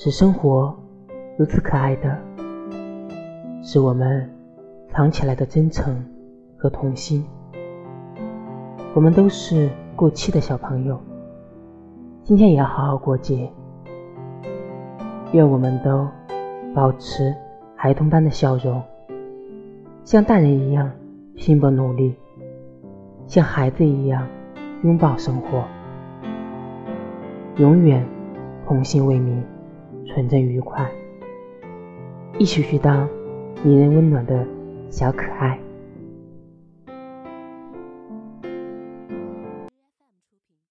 使生活如此可爱的，是我们藏起来的真诚和童心。我们都是过期的小朋友，今天也要好好过节。愿我们都保持孩童般的笑容，像大人一样拼搏努力，像孩子一样拥抱生活，永远童心未泯。纯真愉快，一起去当迷人温暖的小可爱。